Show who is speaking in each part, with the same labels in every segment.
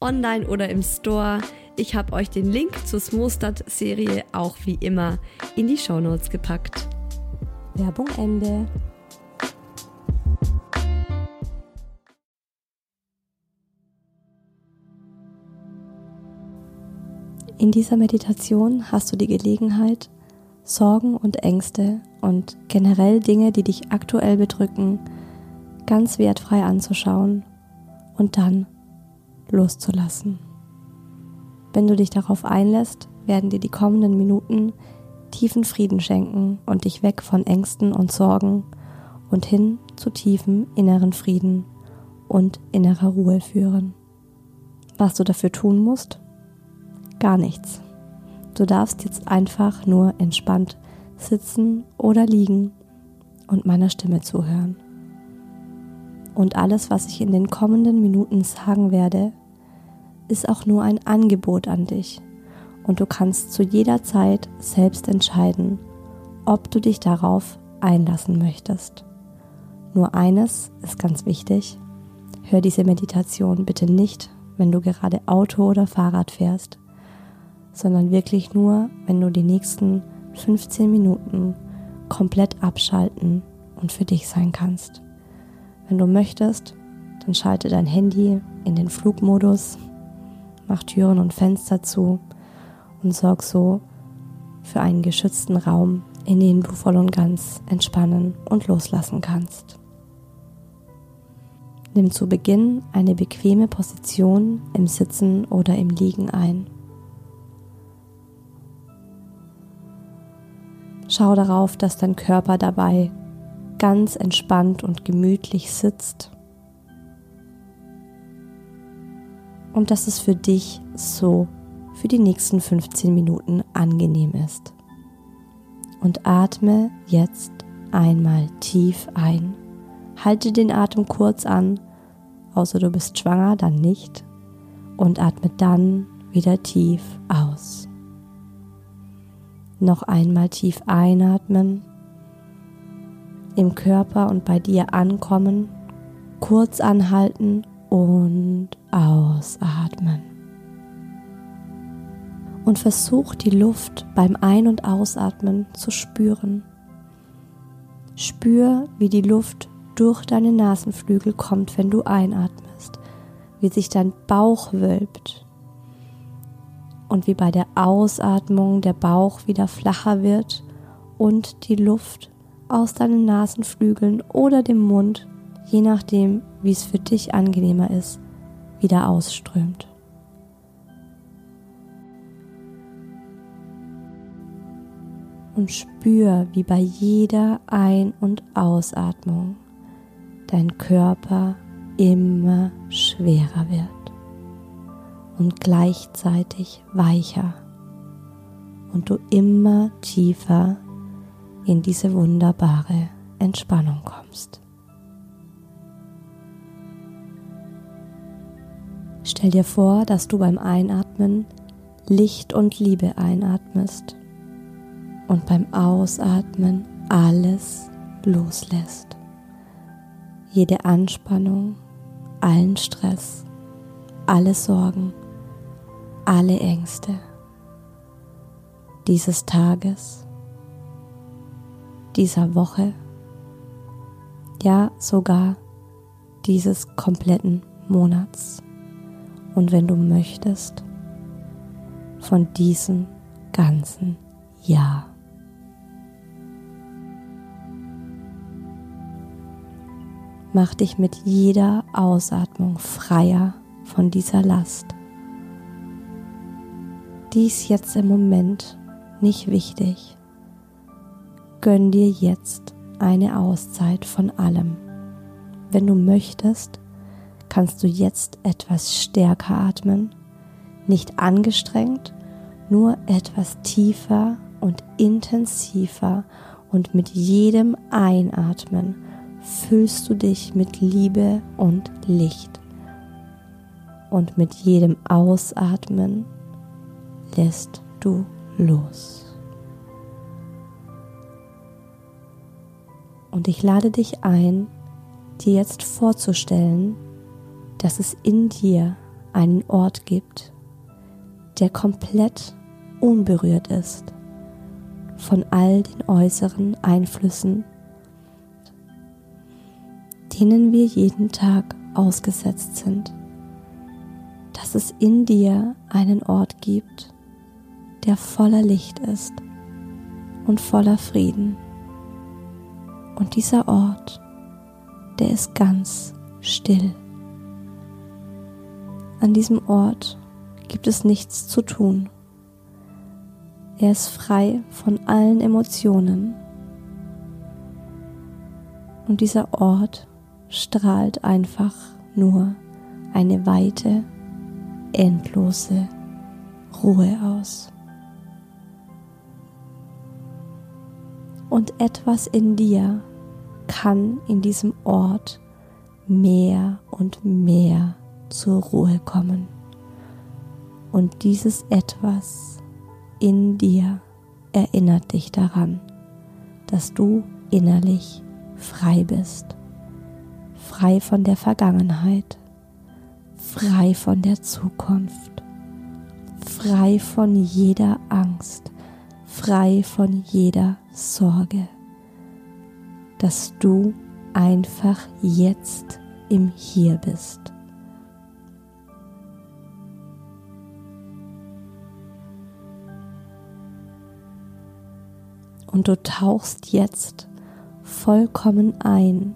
Speaker 1: online oder im Store. Ich habe euch den Link zur Smostad-Serie auch wie immer in die Shownotes gepackt. Werbung Ende. In dieser Meditation hast du die Gelegenheit, Sorgen und Ängste und generell Dinge, die dich aktuell bedrücken, ganz wertfrei anzuschauen und dann loszulassen. Wenn du dich darauf einlässt, werden dir die kommenden Minuten tiefen Frieden schenken und dich weg von Ängsten und Sorgen und hin zu tiefem inneren Frieden und innerer Ruhe führen. Was du dafür tun musst? Gar nichts. Du darfst jetzt einfach nur entspannt sitzen oder liegen und meiner Stimme zuhören. Und alles, was ich in den kommenden Minuten sagen werde, ist auch nur ein Angebot an dich und du kannst zu jeder Zeit selbst entscheiden, ob du dich darauf einlassen möchtest. Nur eines ist ganz wichtig, hör diese Meditation bitte nicht, wenn du gerade Auto oder Fahrrad fährst, sondern wirklich nur, wenn du die nächsten 15 Minuten komplett abschalten und für dich sein kannst. Wenn du möchtest, dann schalte dein Handy in den Flugmodus mach Türen und Fenster zu und sorg so für einen geschützten Raum, in dem du voll und ganz entspannen und loslassen kannst. Nimm zu Beginn eine bequeme Position im Sitzen oder im Liegen ein. Schau darauf, dass dein Körper dabei ganz entspannt und gemütlich sitzt und dass es für dich so für die nächsten 15 Minuten angenehm ist. Und atme jetzt einmal tief ein. Halte den Atem kurz an, außer du bist schwanger, dann nicht. Und atme dann wieder tief aus. Noch einmal tief einatmen, im Körper und bei dir ankommen, kurz anhalten und ausatmen. Und versuch die Luft beim Ein- und Ausatmen zu spüren. Spür, wie die Luft durch deine Nasenflügel kommt, wenn du einatmest, wie sich dein Bauch wölbt und wie bei der Ausatmung der Bauch wieder flacher wird und die Luft aus deinen Nasenflügeln oder dem Mund je nachdem, wie es für dich angenehmer ist, wieder ausströmt. Und spür, wie bei jeder Ein- und Ausatmung dein Körper immer schwerer wird und gleichzeitig weicher und du immer tiefer in diese wunderbare Entspannung kommst. Stell dir vor, dass du beim Einatmen Licht und Liebe einatmest und beim Ausatmen alles loslässt. Jede Anspannung, allen Stress, alle Sorgen, alle Ängste dieses Tages, dieser Woche, ja sogar dieses kompletten Monats. Und wenn du möchtest, von diesem ganzen Jahr. Mach dich mit jeder Ausatmung freier von dieser Last. Dies jetzt im Moment nicht wichtig. Gönn dir jetzt eine Auszeit von allem. Wenn du möchtest, kannst du jetzt etwas stärker atmen, nicht angestrengt, nur etwas tiefer und intensiver und mit jedem Einatmen füllst du dich mit Liebe und Licht. Und mit jedem Ausatmen lässt du los. Und ich lade dich ein, dir jetzt vorzustellen, dass es in dir einen Ort gibt, der komplett unberührt ist von all den äußeren Einflüssen, denen wir jeden Tag ausgesetzt sind, dass es in dir einen Ort gibt, der voller Licht ist und voller Frieden. Und dieser Ort, der ist ganz still. An diesem Ort gibt es nichts zu tun. Er ist frei von allen Emotionen. Und dieser Ort strahlt einfach nur eine weite, endlose Ruhe aus. Und etwas in dir kann in diesem Ort mehr und mehr zur Ruhe kommen. Und dieses etwas in dir erinnert dich daran, dass du innerlich frei bist. Frei von der Vergangenheit, frei von der Zukunft, frei von jeder Angst, frei von jeder Sorge, dass du einfach jetzt im Hier bist. Und du tauchst jetzt vollkommen ein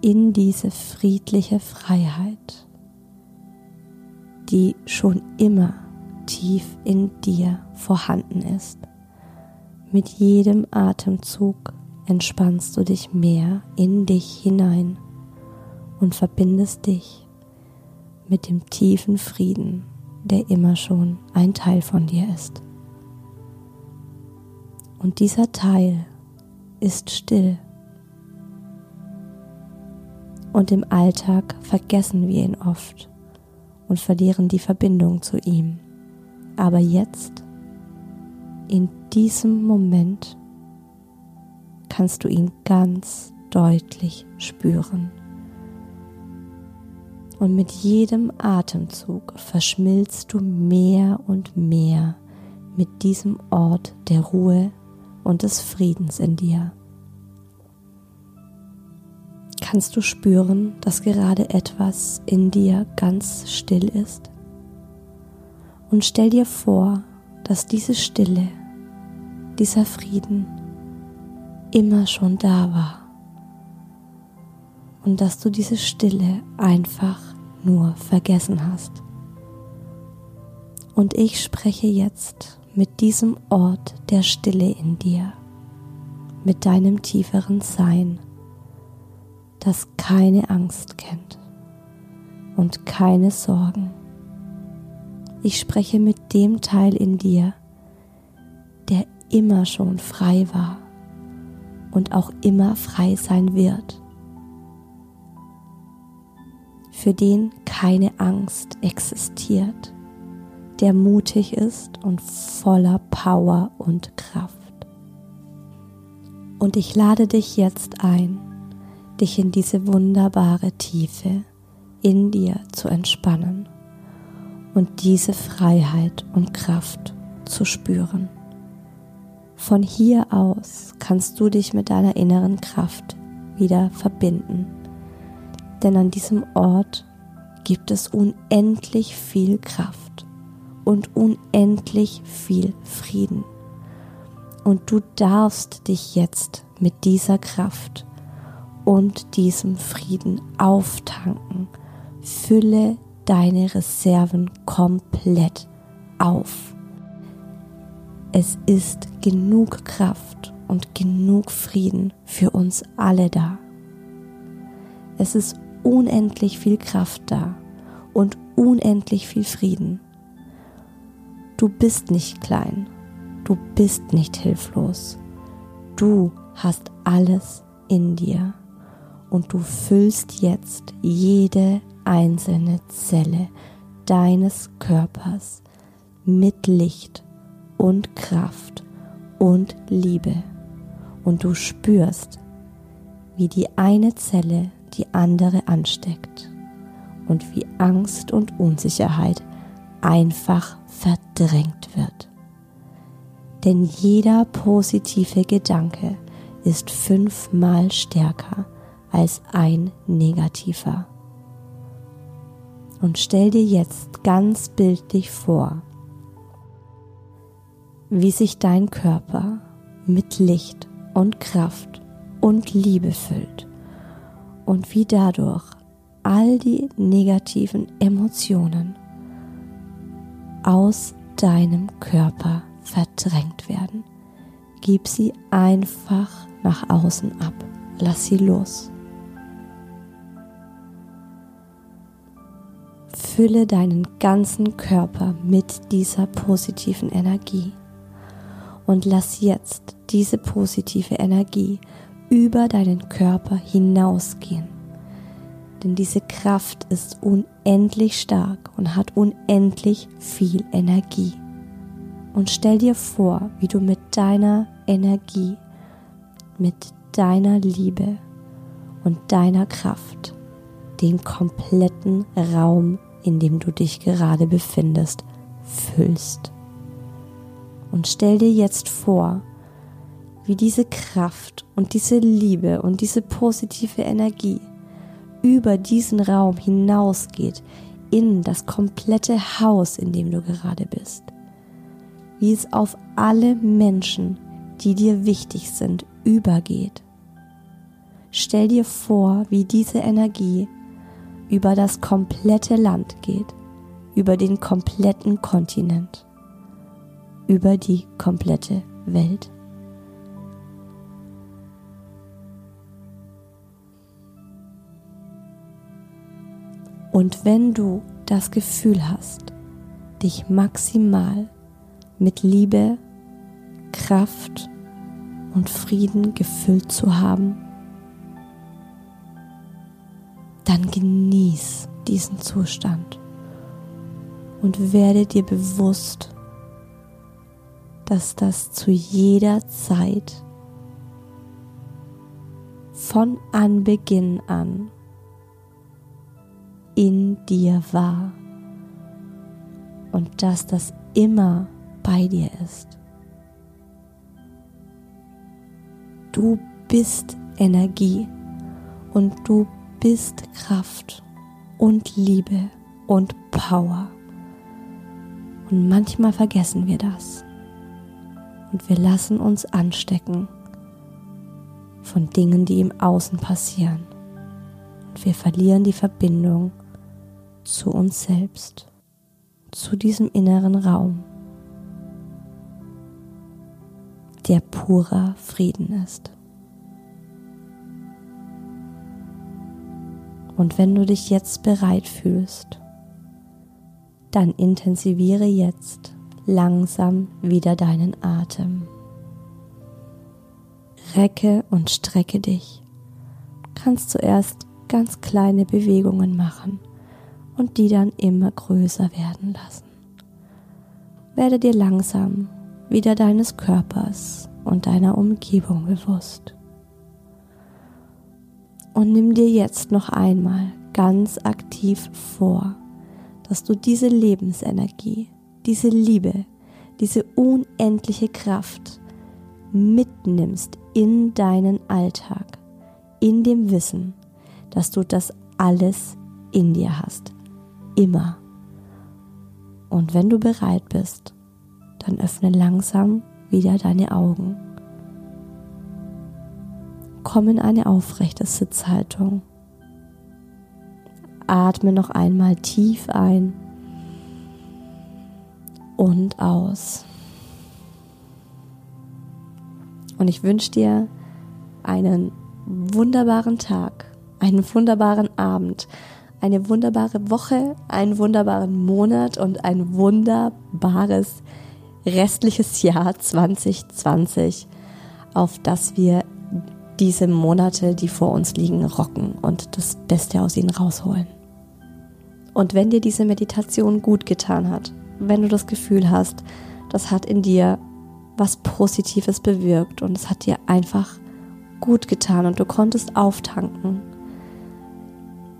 Speaker 1: in diese friedliche Freiheit, die schon immer tief in dir vorhanden ist. Mit jedem Atemzug entspannst du dich mehr in dich hinein und verbindest dich mit dem tiefen Frieden, der immer schon ein Teil von dir ist. Und dieser Teil ist still. Und im Alltag vergessen wir ihn oft und verlieren die Verbindung zu ihm. Aber jetzt, in diesem Moment, kannst du ihn ganz deutlich spüren. Und mit jedem Atemzug verschmilzt du mehr und mehr mit diesem Ort der Ruhe und des Friedens in dir. Kannst du spüren, dass gerade etwas in dir ganz still ist? Und stell dir vor, dass diese Stille, dieser Frieden immer schon da war und dass du diese Stille einfach nur vergessen hast. Und ich spreche jetzt mit diesem Ort der Stille in dir, mit deinem tieferen Sein, das keine Angst kennt und keine Sorgen. Ich spreche mit dem Teil in dir, immer schon frei war und auch immer frei sein wird, für den keine Angst existiert, der mutig ist und voller Power und Kraft. Und ich lade dich jetzt ein, dich in diese wunderbare Tiefe in dir zu entspannen und diese Freiheit und Kraft zu spüren. Von hier aus kannst du dich mit deiner inneren Kraft wieder verbinden, denn an diesem Ort gibt es unendlich viel Kraft und unendlich viel Frieden und du darfst dich jetzt mit dieser Kraft und diesem Frieden auftanken. Fülle deine Reserven komplett auf. Es ist genug Kraft und genug Frieden für uns alle da. Es ist unendlich viel Kraft da und unendlich viel Frieden. Du bist nicht klein Du bist nicht hilflos. Du hast alles in dir und du füllst jetzt jede einzelne Zelle deines Körpers mit Licht und Kraft und Liebe. Und du spürst, wie die eine Zelle die andere ansteckt und wie Angst und Unsicherheit einfach verdrängt wird denn jeder positive Gedanke ist fünfmal stärker als ein negativer. Und stell dir jetzt ganz bildlich vor, wie sich dein Körper mit Licht und Kraft und Liebe füllt und wie dadurch all die negativen Emotionen aus deinem Körper verdrängt werden. Gib sie einfach nach außen ab. Lass sie los. Fülle deinen ganzen Körper mit dieser positiven Energie und lass jetzt diese positive Energie über deinen Körper hinausgehen. Denn diese Kraft ist unendlich stark und hat unendlich viel Energie und stell dir vor, wie du mit deiner Energie, mit deiner Liebe und deiner Kraft den kompletten Raum, in dem du dich gerade befindest, füllst. Und stell dir jetzt vor, wie diese Kraft und diese Liebe und diese positive Energie über diesen Raum hinausgeht in das komplette Haus, in dem du gerade bist wie es auf alle Menschen, die dir wichtig sind, übergeht. Stell dir vor, wie diese Energie über das komplette Land geht, über den kompletten Kontinent, über die komplette Welt. Und wenn du das Gefühl hast, dich maximal mit Liebe, Kraft und Frieden gefüllt zu haben, dann genieß diesen Zustand und werde dir bewusst, dass das zu jeder Zeit von Anbeginn an in dir war und dass das immer bei dir ist. Du bist Energie und du bist Kraft und Liebe und Power. Und manchmal vergessen wir das. Und wir lassen uns anstecken von Dingen, die im Außen passieren. Und wir verlieren die Verbindung zu uns selbst, zu diesem inneren Raum. der purer Frieden ist. Und wenn du dich jetzt bereit fühlst, dann intensiviere jetzt langsam wieder deinen Atem. Recke und strecke dich. Kannst zuerst ganz kleine Bewegungen machen und die dann immer größer werden lassen. Werde dir langsam wieder deines Körpers und deiner Umgebung bewusst. Und nimm dir jetzt noch einmal ganz aktiv vor, dass du diese Lebensenergie, diese Liebe, diese unendliche Kraft mitnimmst in deinen Alltag, in dem Wissen, dass du das alles in dir hast, immer. Und wenn du bereit bist, dann öffne langsam wieder deine Augen. Komm in eine aufrechte Sitzhaltung. Atme noch einmal tief ein und aus. Und ich wünsche dir einen wunderbaren Tag, einen wunderbaren Abend, eine wunderbare Woche, einen wunderbaren Monat und ein wunderbares restliches Jahr 2020, auf das wir diese Monate, die vor uns liegen, rocken und das Beste aus ihnen rausholen. Und wenn dir diese Meditation gut getan hat, wenn du das Gefühl hast, das hat in dir was Positives bewirkt und es hat dir einfach gut getan und du konntest auftanken,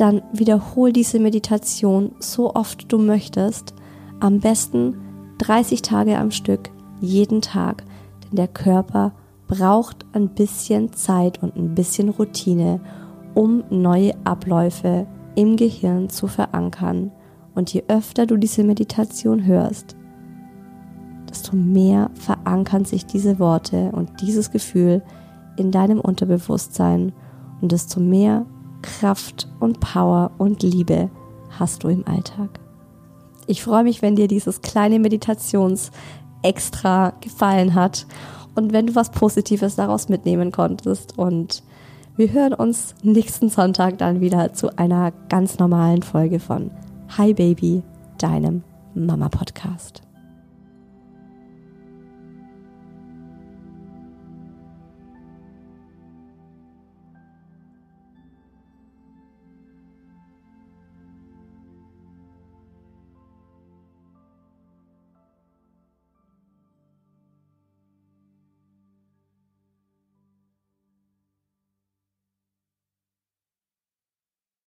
Speaker 1: dann wiederhol diese Meditation so oft du möchtest, am besten 30 Tage am Stück, jeden Tag, denn der Körper braucht ein bisschen Zeit und ein bisschen Routine, um neue Abläufe im Gehirn zu verankern. Und je öfter du diese Meditation hörst, desto mehr verankern sich diese Worte und dieses Gefühl in deinem Unterbewusstsein und desto mehr Kraft und Power und Liebe hast du im Alltag. Ich freue mich, wenn dir dieses kleine Meditations-Extra gefallen hat und wenn du was Positives daraus mitnehmen konntest. Und wir hören uns nächsten Sonntag dann wieder zu einer ganz normalen Folge von Hi Baby, deinem Mama Podcast.